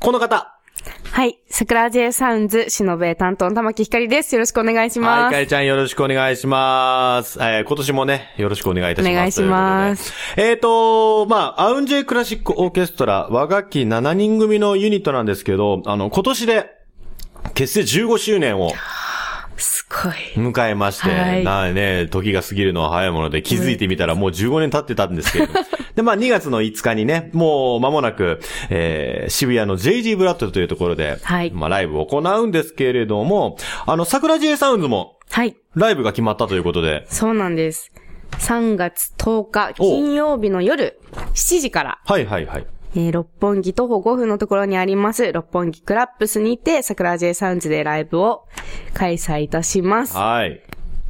この方。はい。桜 J サウンズ、しのべ担当の玉木ひかりです。よろしくお願いしはい、ます。かえちゃんよろしくお願いします。えー今年もね、よろしくお願いいたします。お願いします。えっ、と、まあ、アウンジェイクラシックオーケストラ、和楽器7人組のユニットなんですけど、あの、今年で、結成15周年を。迎えまして、はいなあね、時が過ぎるのは早いもので気づいてみたらもう15年経ってたんですけれど。で、まあ2月の5日にね、もう間もなく、えー、渋谷の JG ブラッドというところで、はいまあライブを行うんですけれども、あの、桜 J サウンズもはい。ライブが決まったということで、そうなんです。3月10日、金曜日の夜、7時から、はいはいはい。えー六本木徒歩5分のところにあります、六本木クラップスにて、桜 J サウンズでライブを開催いたします。はい。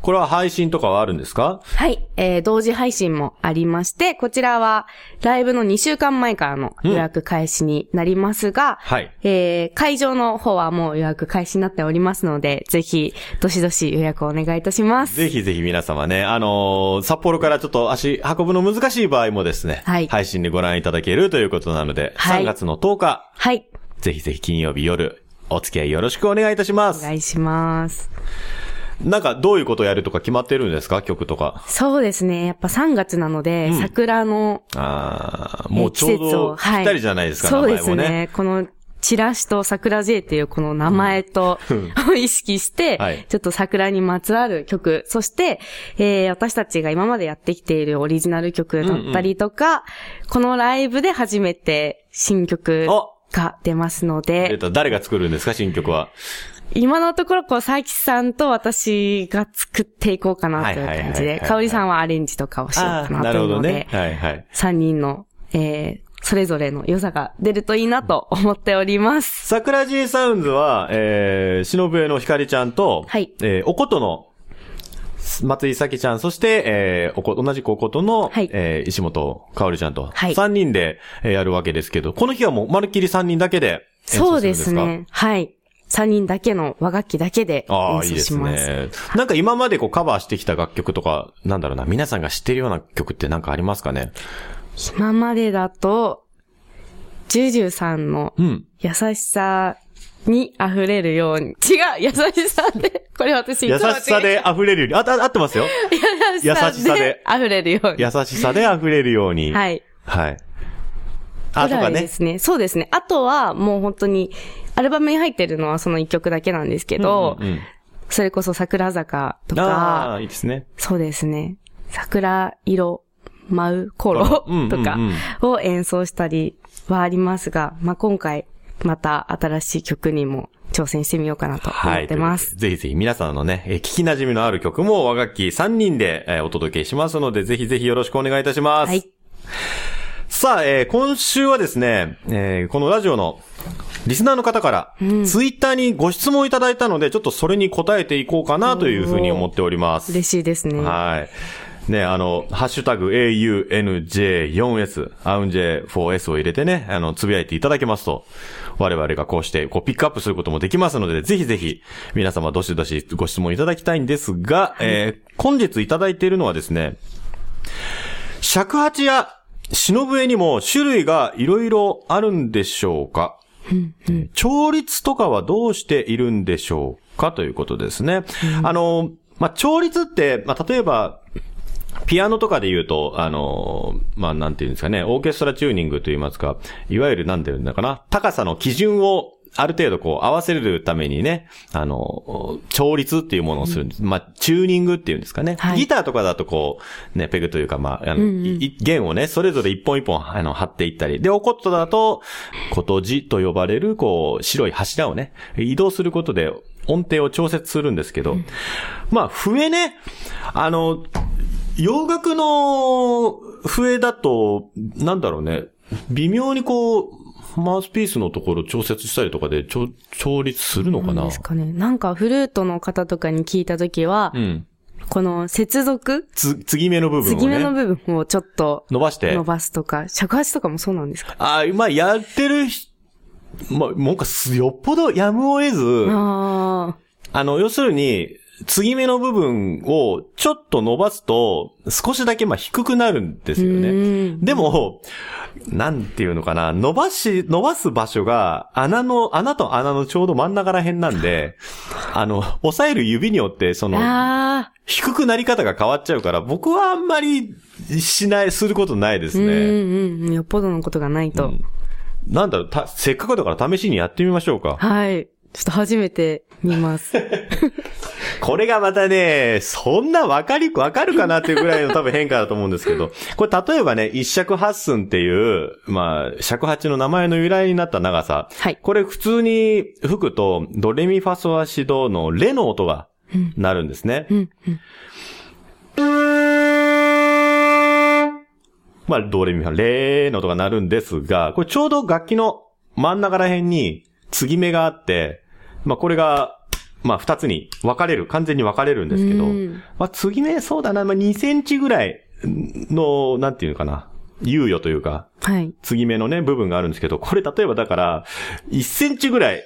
これは配信とかはあるんですか？はい。えー同時配信もありまして、こちらは、ライブの2週間前からの予約開始になりますが、はい。えー会場の方はもう予約開始になっておりますので、ぜひ、どしどし予約をお願いいたします。ぜひぜひ皆様ね、あのー札幌からちょっと足運ぶの難しい場合もですね、はい配信でご覧いただけるということなので、はい3月の10日、はい。ぜひぜひ金曜日夜、お付き合いよろしくお願いいたします。お願いします。なんかどういうことをやるとか決まってるんですか？曲とか。そうですね。やっぱ3月なので、うん。桜の、ああ、えーもうちょうどぴったりじゃないですか、そうですね。ね。この、チラシと桜 J っていうこの名前と、を 意識して、はい。ちょっと桜にまつわる曲、そして、えー私たちが今までやってきているオリジナル曲だったりとか、このライブで初めて新曲あ！が出ますので、えっと、誰が作るんですか、新曲は。今のところ、こう、佐伯さんと私が作っていこうかなという感じで、香織さんはアレンジとかをしようかななるほどというのでね。、はいはい。3人の、えー、それぞれの良さが出るといいなと思っております。桜 G サウンズは、えー、忍笛のひかりちゃんと、はいえー、おことの、松井咲ちゃん、そして、えー、おこ、同じくおことの、はいえー、石本かおりちゃんと、はい3人で、えーやるわけですけど、この日はもう、まるっきり3人だけでそうですね。はい。3人だけの和楽器だけでああ、演いいです奏します。ね。なんか今までこうカバーしてきた楽曲とか、なんだろうな、皆さんが知ってるような曲ってなんかありますかね？今までだと、ジュジュさんのうん。優しさに溢れるように。違う優しさで、これ私優しさで溢れるように、あ、あ合ってますよ。優しさでで溢れるように。優しさで溢れるように。はい。はい。あ、とかですね。そうですね。あとは、もう本当に、アルバムに入ってるのはその一曲だけなんですけど、うんうんうんそれこそ桜坂とあかあ、、いいですね。そうですね。桜色舞う頃とかを演奏したりはありますが、まあ、今回また新しい曲にも挑戦してみようかなと思ってます。といぜひぜひ皆さんのね、えー聞き馴染みのある曲も和楽器3人で、えーお届けしますので、ぜひぜひよろしくお願いいたします。はい。さあ、えー今週はですね、えーこのラジオのリスナーの方から、ツイッターにご質問いただいたので、ちょっとそれに答えていこうかなというふうに思っております。嬉しいですね。はい。ね、あの、ハッシュタグ AUNJ4S、アウンジェ 4S を入れてね、あの、つぶやいていただけますと、我々がこうして、こう、ピックアップすることもできますので、ぜひぜひ、皆様どしどしご質問いただきたいんですが、えー本日いただいているのはですね、尺八や忍笛にも種類がいろいろあるんでしょうか？調律とかはどうしているんでしょうかということですね。あの、まあ、調律って、まあ、例えば、ピアノとかで言うと、あの、まあ、なんていうんですかね、オーケストラチューニングと言いますか、いわゆるなんていうんだかな、高さの基準をある程度こう合わせるためにね、あの、調律っていうものをするんです。まあ、チューニングっていうんですかね。はいギターとかだとこう、ね、ペグというか、まあ、あの、いい弦をね、それぞれ一本一本、あの、張っていったり。で、おコットだと、ことじと呼ばれる、こう、白い柱をね、移動することで音程を調節するんですけど、まあ、笛ね、あの、洋楽の笛だと、なんだろうね、微妙にこう、マウスピースのところ調節したりとかで調調律するのかな？ですかね。なんかフルートの方とかに聞いたときは、うん。この接続、つ、継ぎ目の部分を継ぎ目のね、部分をちょっと伸ばして伸。ばすとか、尺八とかもそうなんですか？ああ、まあ、やってるひ、まあ、もうかす、よっぽどやむを得ず、ああの、要するに、継ぎ目の部分をちょっと伸ばすと、少しだけまあ低くなるんですようね。んでも、なんていうのかな、伸ばし、伸ばす場所が、穴の、穴と穴のちょうど真ん中ら辺なんで、あの、押さえる指によって、そあ。の。低くなり方が変わっちゃうから、僕はあんまりしない、することないですうんね。うんうん。よっぽどのことがないと。うんなんだろう、た、せっかくだから試しにやってみましょうか。はい。ちょっと初めて見ます。これがまたね、そんなわかり、わかるかなっていうぐらいの多分変化だと思うんですけど、これ例えばね、一尺八寸っていう、まあ、尺八の名前の由来になった長さ。はい。これ普通に吹くと、ドレミファソラシドのレの音がなるんですね。うんうん。まあ、ドレミファ、レの音が鳴るんですが、これちょうど楽器の真ん中ら辺に継ぎ目があって、まあ、これが、まあ、二つに分かれる、完全に分かれるんですけどうん、まあ、継ぎ目そうだな、まあ、2センチぐらいの、なんていうのかな、猶予というか、はい。継ぎ目のね、部分があるんですけど、これ例えばだから、1センチぐらい、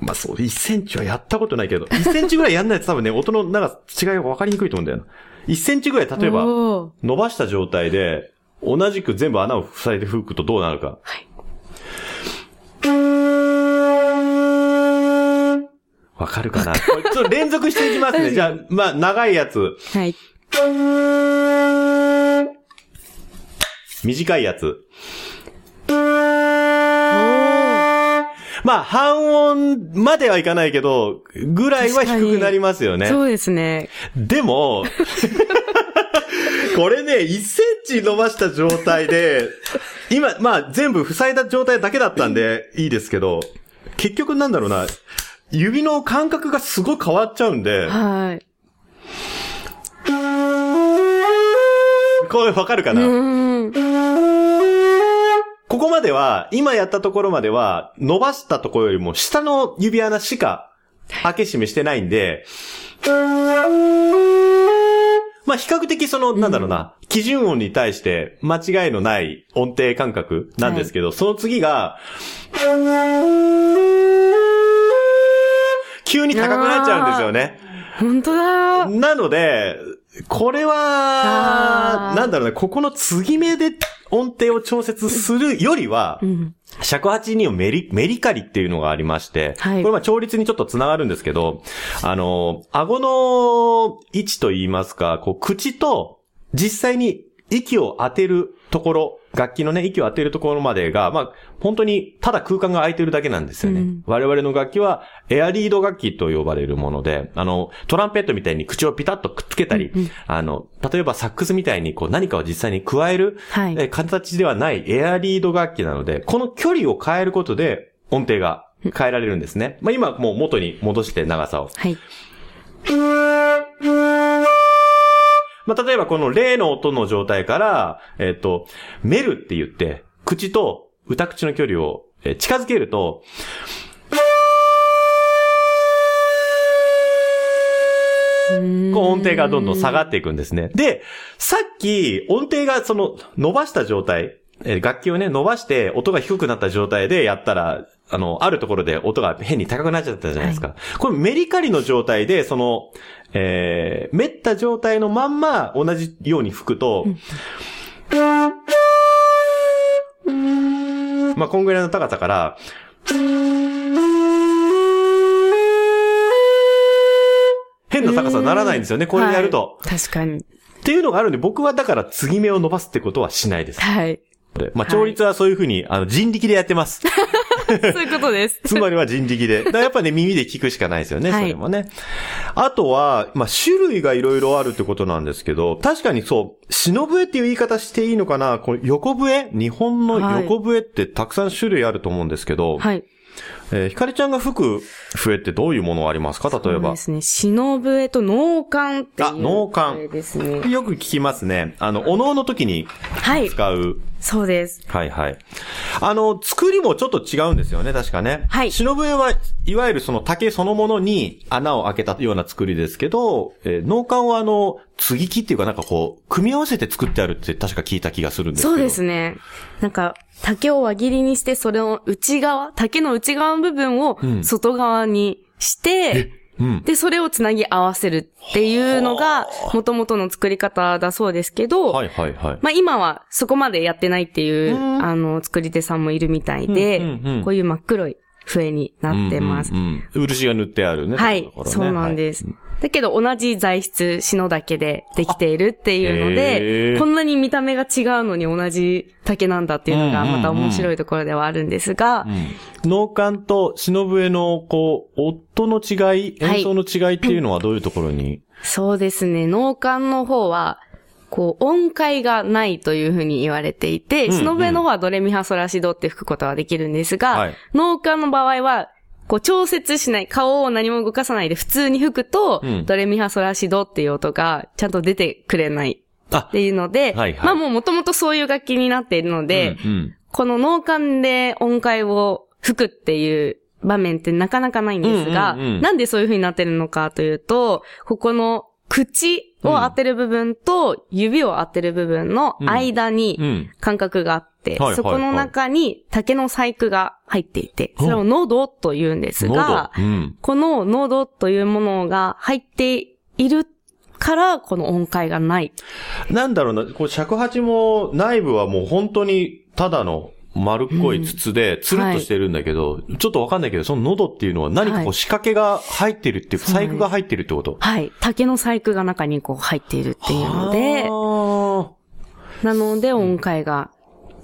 まあそう、1センチはやったことないけど、1センチぐらいやんないと多分ね、音のなんか違いが分かりにくいと思うんだよな。1センチぐらい例えば、伸ばした状態で、同じく全部穴を塞いで吹くとどうなるか。はい。わかるかな？こ れちょっと連続していきますね。じゃあ、まあ、長いやつ。はい。短いやつ。まあ、半音まではいかないけど、ぐらいは低くなりますよね。そうですね。でも、これね、1センチ伸ばした状態で、今、まあ全部塞いだ状態だけだったんでいいですけど、結局なんだろうな、指の感覚がすごい変わっちゃうんで、はい。これわかるかな？ここまでは、今やったところまでは、伸ばしたところよりも下の指穴しか開け閉めしてないんで、まあ比較的その、なんだろうな、基準音に対して間違いのない音程感覚なんですけど、その次が、急に高くなっちゃうんですよね。本当だ。なので、これはなんだろうね、ここの継ぎ目で音程を調節するよりはう、ん。尺八にはメリ、メリカリっていうのがありまして、はいこれまあ調律にちょっと繋がるんですけど、あの、顎の位置と言いますか、こう、口と実際に息を当てるところ、楽器のね、息を当てるところまでが、まあ、本当にただ空間が空いてるだけなんですよね。うん我々の楽器は、エアリード楽器と呼ばれるもので、あの、トランペットみたいに口をピタッとくっつけたり、うんうんあの、例えばサックスみたいにこう何かを実際に加える、はいえー形ではないエアリード楽器なので、この距離を変えることで音程が変えられるんですね。まあ今もう元に戻して長さを。はい。まあ例えばこの例の音の状態から、えっ、と、メルって言って、口と歌口の距離をえー近づけると、こう音程がどんどん下がっていくんですね。で、さっき音程がその伸ばした状態、えー楽器をね、伸ばして音が低くなった状態でやったら、あの、あるところで音が変に高くなっちゃったじゃないですか。これメリカリの状態で、その、えー、めった状態のまんま同じように吹くと、まあ、こんぐらいの高さから、変な高さにならないんですよね、これやると。はい確かに。っていうのがあるんで、僕はだから継ぎ目を伸ばすってことはしないです。はい。まあ、調律はそういうふうに、あの、人力でやってます。そういうことです。つまりは人力で。だやっぱね、耳で聞くしかないですよね、はいそれもね。あとは、まあ、種類がいろいろあるってことなんですけど、確かにそう、篠笛っていう言い方していいのかな？この横笛？日本の横笛ってたくさん種類あると思うんですけど、はい。えーひかりちゃんが吹く笛ってどういうものありますか？例えばそうで。すね。篠笛と脳幹っていう。あ脳幹笛ですね。よく聞きますね。あの、お能の時にはい。使うそうです。はいはい。あの、作りもちょっと違うんですよね、確かね。はい忍笛はいわゆるその竹そのものに穴を開けたような作りですけど、えー農館はあの、継ぎ木っていうかなんかこう、組み合わせて作ってあるって確か聞いた気がするんですけど。そうですね。なんか、竹を輪切りにして、それを内側、竹の内側の部分をうん外側にして、うん。で、それをつなぎ合わせるっていうのが、元々の作り方だそうですけど、はいはいはい。まあ今はそこまでやってないっていう、うんあの、作り手さんもいるみたいで、うんうんうんこういう真っ黒い笛になってます。うんうんうん漆が塗ってあるね。はいねそうなんですだけど同じ材質、篠岳でできているっていうのへで、ー。こんなに見た目が違うのに同じ竹なんだっていうのがうんうんうんまた面白いところではあるんですが、うん。農館と忍笛の、こう、音の違い、演奏の違いっていうのはどういうところに、そうですね、農館の方は、こう、音階がないというふうに言われていて、うんうん。篠笛の方はドレミファソラシドって吹くことはできるんですが、はい。農家の場合は、こう調節しない、顔を何も動かさないで普通に吹くと、うん。ドレミファソラシドっていう音がちゃんと出てくれないあ。っ、ていうので、はいはい。まあもう元々そういう楽器になっているので、うんうん。この農館で音階を吹くっていう場面ってなかなかないんですが、うんうんうん。なんでそういう風になってるのかというと、ここの口を当てる部分と指を当てる部分の間うにん。間隔があって、そこの中に竹の細工が入っていて、それを喉と言うんですが、喉うん。この喉というものが入っているから、この音階がない。なんだろうな、こう尺八も内部はもう本当にただの丸っこい筒で、つるっとしてるんだけど、ちょっとわかんないけど、その喉っていうのは何かこはい。う仕掛けが入ってるっていう、そうなんです。細工が入ってるってこと？はい。竹の細工が中にこう入っているっていうので、あ。なので音階が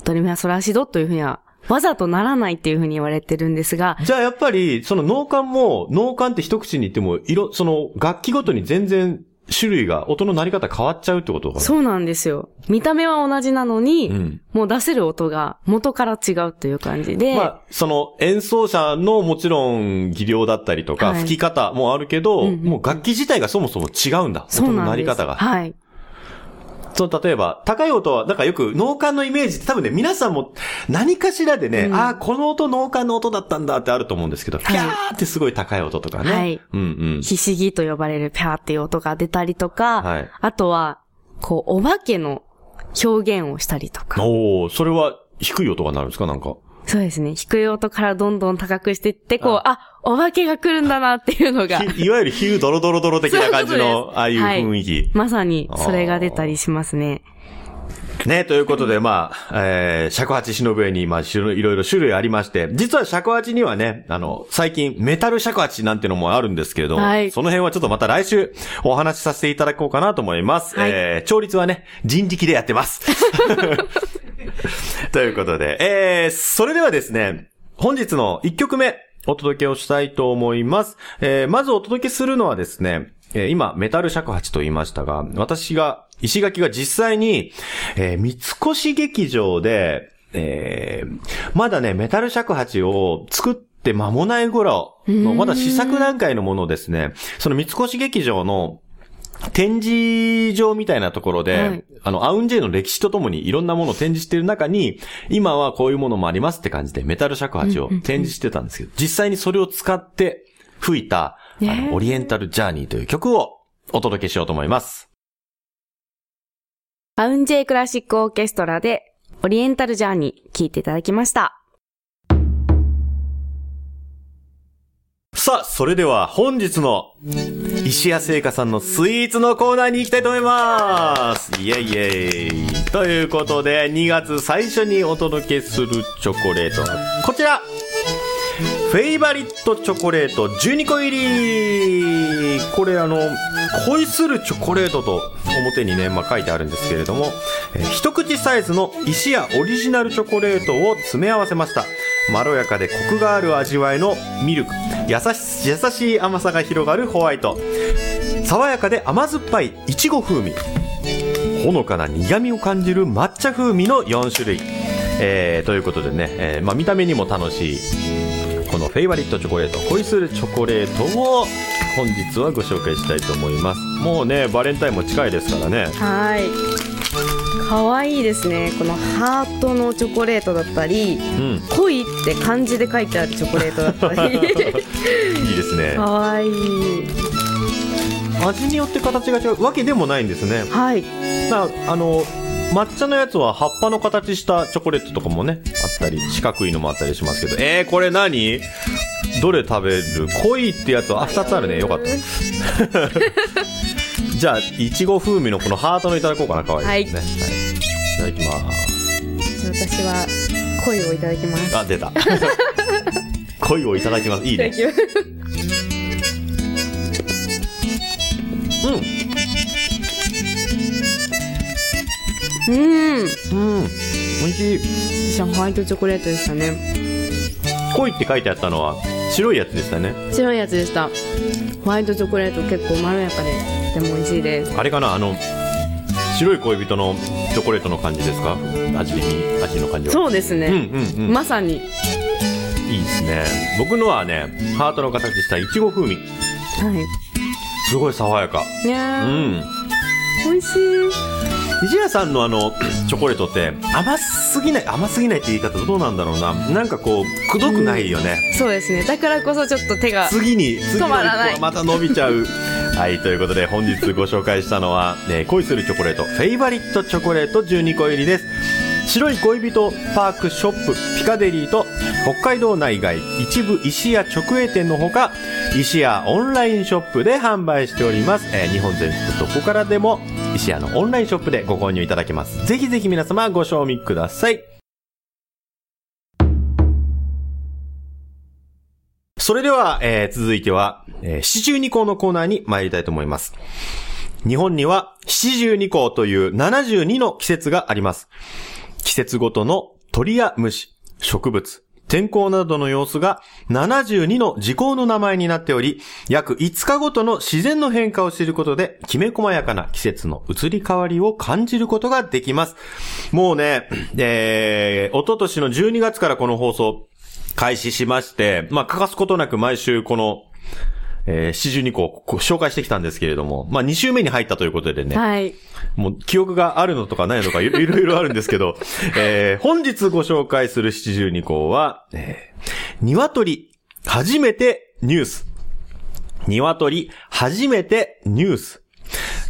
ドレミファソラシドというふうには、わざとならないっていうふうに言われてるんですが、ーじゃあやっぱり、その農館も、農館って一口に言っても、色、その楽器ごとに全然種類が、音の鳴り方変わっちゃうってことそうなんですよ。見た目は同じなのに、うんもう出せる音が元から違うという感じで、まあ、その演奏者のもちろん技量だったりとか、はい吹き方もあるけど、うんうんうんもう楽器自体がそもそも違うんだ。そう音の。鳴り方が。はい。そう、例えば、高い音は、なんかよく農家のイメージって多分ね、皆さんも何かしらでね、うんああ、この音農家の音だったんだってあると思うんですけど、はいピャーってすごい高い音とかね。はいうんうん。ひしぎと呼ばれるピャーっていう音が出たりとか、はいあとは、こう、お化けの表現をしたりとか。おおそれは低い音が鳴るんですか？なんか。そうですね。低い音からどんどん高くしていって、こう、あお化けが来るんだなっていうのが、ひいわゆるヒュードロドロドロ的な感じの、ああいう雰囲気。まさにそれが出たりしますね。ね、ということで、まあ、えー、尺八忍笛に、まあ、いろいろ種類ありまして、実は尺八にはね、あの、最近、メタル尺八なんてのもあるんですけれど、はいその辺はちょっとまた来週お話しさせていただこうかなと思います。はいえー、調律はね、人力でやってます。ということで、えー、それではですね、本日の1曲目、お届けをしたいと思います。えー、まずお届けするのはですね、えー今、メタル尺八と言いましたが、私が、石垣が実際に、えー三越劇場で、えーまだね、メタル尺八を作って間もない頃の、まだ試作段階のものですね、その三越劇場の展示場みたいなところで、はいあの、アウンジェイの歴史とともにいろんなものを展示している中に、今はこういうものもありますって感じでメタル尺八を展示してたんですけど、実際にそれを使って吹いた、あねの、オリエンタルジャーニーという曲をお届けしようと思います。アウンジェイクラシックオーケストラで、オリエンタルジャーニー、聴いていただきました。さあ、それでは本日の石屋製菓さんのスイーツのコーナーに行きたいと思います。イェイイェイ。ということで、2月最初にお届けするチョコレートはこちら。フェイバリットチョコレート12個入り。これあの、恋するチョコレートと表にね、まあ、書いてあるんですけれども、えー一口サイズの石屋オリジナルチョコレートを詰め合わせました。まろやかでコクがある味わいのミルク。優し優しい甘さが広がるホワイト。爽やかで甘酸っぱいいちご風味。ほのかな苦味を感じる抹茶風味の4種類。えー、ということでね、えーまあ、見た目にも楽しい、このフェイバリットチョコレート、恋するチョコレートを本日はご紹介したいと思います。もうね、バレンタインも近いですからね。はい。かわいいですね。このハートのチョコレートだったり、うん。恋って漢字で書いてあるチョコレートだったり。いいですねか。わいい。味によって形が違うわけでもないんですね。はい。なあの、抹茶のやつは葉っぱの形したチョコレートとかもね、あったり、四角いのもあったりしますけど、えー、これ何？どれ食べる？恋ってやつは、あ、二つあるね。よかった。じゃあ、いちご風味のこのハートのいただこうかな、かわいいですね。はい。いただきます。私は恋をいただきます。あ、出た。恋をいただきます。いいね。うん。うん。うん。美味しい。私はホワイトチョコレートでしたね。恋って書いてあったのは、白いやつでしたね。白いやつでした。ホワイトチョコレート結構まろやかで、とても美味しいです。あれかな？あの、白い恋人のチョコレートの感じですか？味に、味の感じは。そうですね。うんうんうん。まさに。いいですね。僕のはね、ハートの形したいちご風味。はすごい爽やか。い。ねうえ、ん。美味しい。西谷さんのあの、チョコレートって甘すぎない、甘すぎないって言い方どうなんだろうな。なんかこう、くどくないよね。そうですね。だからこそちょっと手が。次に、次の止まらない一また伸びちゃう。はい、ということで本日ご紹介したのは、ね、恋するチョコレート、フェイバリットチョコレート12個入りです。白い恋人パークショップピカデリーと北海道内外一部石屋直営店のほか石屋オンラインショップで販売しております、えー日本全国どこからでも石屋のオンラインショップでご購入いただけますぜひぜひ皆様ご賞味くださいそれでは、えー続いては、えー七十二項のコーナーに参りたいと思います。日本には七十二項という72の季節があります。季節ごとの鳥や虫、植物、天候などの様子が72の時効の名前になっており、約5日ごとの自然の変化を知ることで、きめ細やかな季節の移り変わりを感じることができます。もうね、えー、おととしの12月からこの放送開始しまして、まあ、欠かすことなく毎週この、えー、七十二個紹介してきたんですけれども、まあ、2週目に入ったということでね、はい。もう記憶があるのとかないのとか いろいろあるんですけど、えー本日ご紹介する七十二項は、えー、鶏、初めてニュース。鶏、初めてニュース。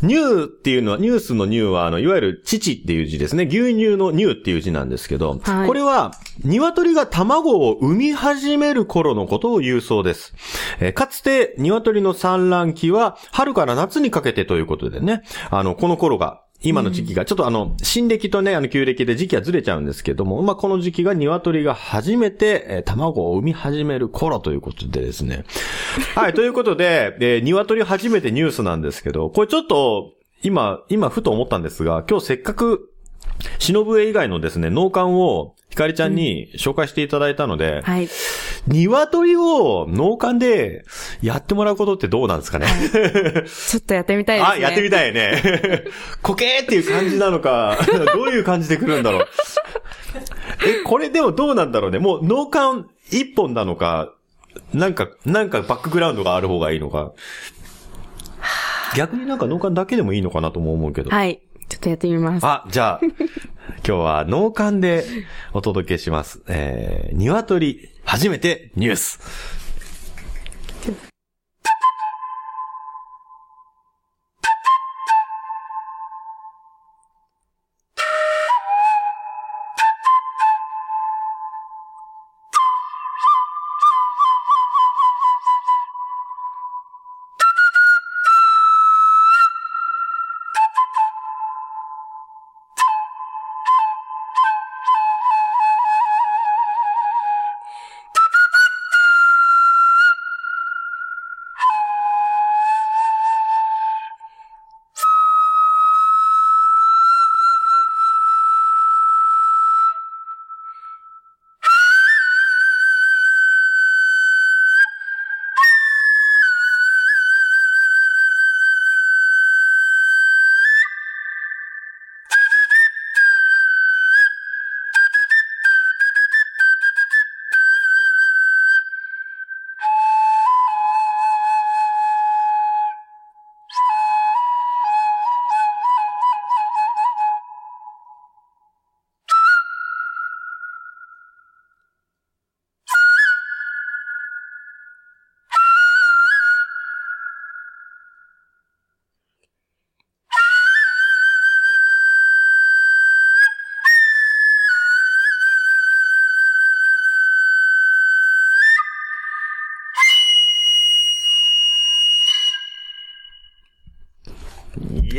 ニューっていうのは、ニュースのニューは、あの、いわゆる乳っていう字ですね。牛乳のニューっていう字なんですけど、はいこれは、鶏が卵を産み始める頃のことを言うそうです。えーかつて、鶏の産卵期は、春から夏にかけてということでね、あの、この頃が、今の時期が、ちょっとあの、新暦とね、あの、旧暦で時期はずれちゃうんですけども、まあ、この時期が鶏が初めて、えー卵を産み始める頃ということでですね。はい、ということで、えー鶏初めてニュースなんですけど、これちょっと、今、今ふと思ったんですが、今日せっかく、忍笛以外のですね、農館を、ひかりちゃんに紹介していただいたので、はい。鶏を農館でやってもらうことってどうなんですかね、ちょっとやってみたいですね。あ、やってみたいね。コケーっていう感じなのか、どういう感じで来るんだろう。え、これでもどうなんだろうね。もう農館一本なのか、なんか、なんかバックグラウンドがある方がいいのか。逆になんか農館だけでもいいのかなとも思うけど。はい。ちょっとやってみます。あ、じゃあ、今日は農館でお届けします。えー、鶏、初めてニュース。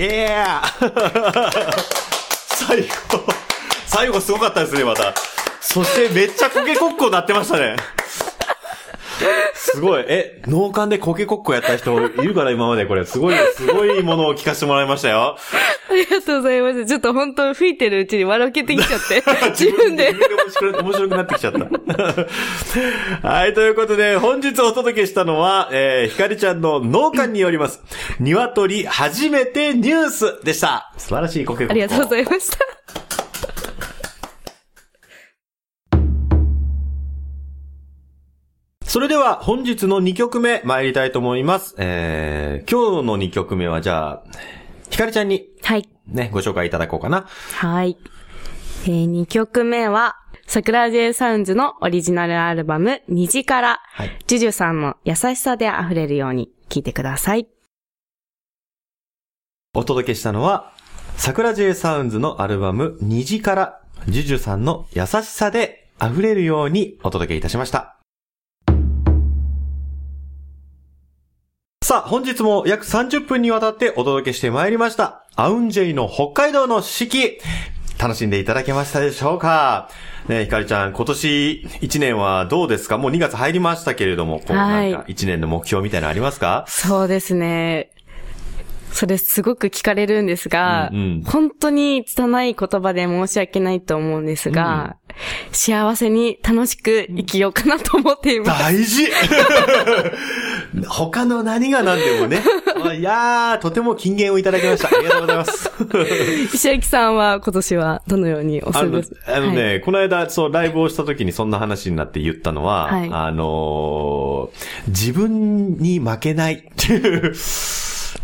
イエー最後、最後すごかったですね、また。そしてめっちゃコケコッコなってましたね。すごい。え、脳幹でコケコッコやった人いるから今までこれ。すごい、すごいものを聞かせてもらいましたよ。ありがとうございます。ちょっと本当吹いてるうちに笑けてきちゃって。自分で。面白くなってきちゃった。はい、ということで、本日お届けしたのは、えー、ひかりちゃんの農家によります、鶏初めてニュースでした。素晴らしいコケコッコ。ありがとうございました。それでは本日の2曲目参りたいと思います。えー、今日の2曲目はじゃあ、ひかりちゃんにはい。ね、ご紹介いただこうかな。はい。えー、2曲目は、桜 J サウンズのオリジナルアルバム、虹から、はいジュジュさんの優しさで溢れるように聴いてください。お届けしたのは、桜 J サウンズのアルバム、虹から、ジュジュさんの優しさで溢れるようにお届けいたしました。さあ、本日も約30分にわたってお届けしてまいりました。アウンジェイの北海道の四季。楽しんでいただけましたでしょうか？ねひかりちゃん、今年1年はどうですか？もう2月入りましたけれども、こう、はいなんか1年の目標みたいなのありますか？そうですね。それすごく聞かれるんですが、うんうん本当に拙い言葉で申し訳ないと思うんですが、幸せに楽しく生きようかなと思っています。大事 他の何が何でもね。いやー、とても金言をいただきました。ありがとうございます。石焼さんは今年はどのようにお過ごし、あのね、はいこの間、そう、ライブをした時にそんな話になって言ったのは、はいあのー自分に負けないっていう、っ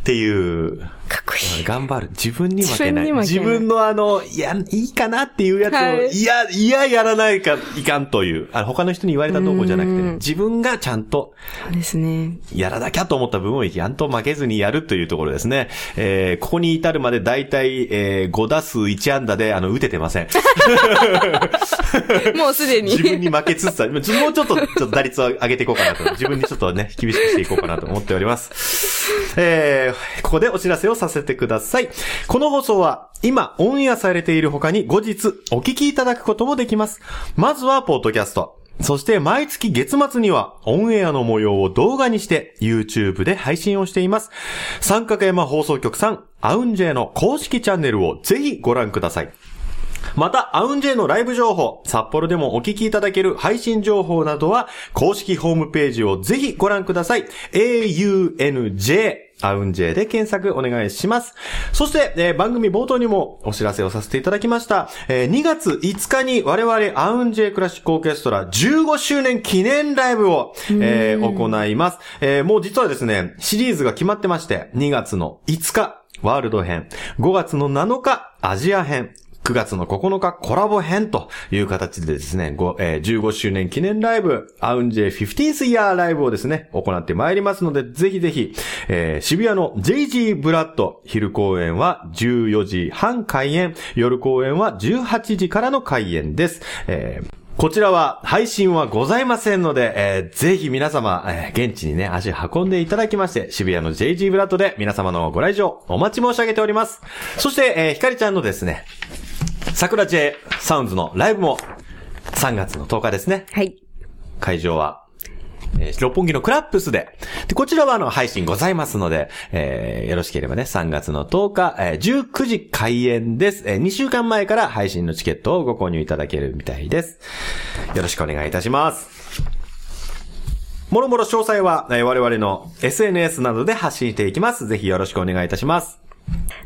ていう、かっこいい。頑張る。自分に負けない。自自分のあの、いや、いいかなっていうやつを、はいい、や、いや、やらないか、いかんという。あの他の人に言われたどうこうじゃなくて自分がちゃんとそうですね。やらなきゃと思った部分をやんと負けずにやるというところですね。えー、ここに至るまで大体、えー、5打数1安打で、あの、打ててません。もうすでに。自分に負けつつある。もうちょっと、ちょっと打率を上げていこうかなと。自分にちょっとね、厳しくしていこうかなと思っております。えー、ここでお知らせをさせてください。この放送は、今、オンエアされている他に後日、お聞きいただくこともできます。まずは、ポッドキャスト。そして毎月月末にはオンエアの模様を動画にして YouTube で配信をしています。三角山放送局さん、アウンジェの公式チャンネルをぜひご覧ください。また、アウンジェイのライブ情報、札幌でもお聞きいただける配信情報などは、公式ホームページをぜひご覧ください。aunj アウンジェで検索お願いします。そして、えー番組冒頭にもお知らせをさせていただきました。えー2月5日に我々アウンジェクラシックオーケストラ15周年記念ライブを、えー行います。えーもう実はですね、シリーズが決まってまして、2月の5日、ワールド編、5月の7日、アジア編、9月の9日コラボ編という形でですね、えー15周年記念ライブ、アウンジェ 15th Year ライブをですね、行ってまいりますので、ぜひぜひ、えー渋谷の JG ブラッド、昼公演は14時半開演、夜公演は18時からの開演です。えーこちらは配信はございませんので、えーぜひ皆様、えー現地にね、足運んでいただきまして、渋谷の JG ブラッドで皆様のご来場お待ち申し上げております。そして、えーひかりちゃんのですね、桜 J サウンズのライブも3月の10日ですね。はい。会場は、えー六本木のクラップスで。で、こちらはあの、配信ございますので、えーよろしければね、3月の10日、えー19時開演です。え2週間前から配信のチケットをご購入いただけるみたいです。よろしくお願いいたします。もろもろ詳細は、えー我々の SNS などで発信していきます。ぜひよろしくお願いいたします。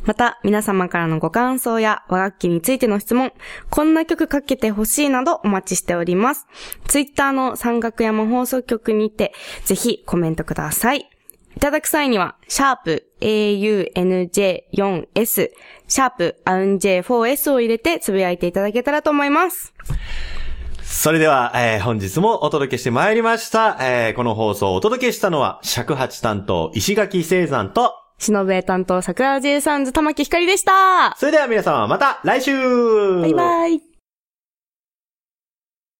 また、皆様からのご感想や和楽器についての質問、こんな曲かけてほしいなどお待ちしております。ツイッターの三角山放送局にて、ぜひコメントください。いただく際には、シャープ AUNJ4S、シャープアウン J4S を入れてつぶやいていただけたらと思います。それでは、えー本日もお届けしてまいりました。えーこの放送をお届けしたのは、尺八担当、石垣聖山と、忍べ担当桜 J サウンズ玉木ひかりでした。それでは皆様また来週バイバイ。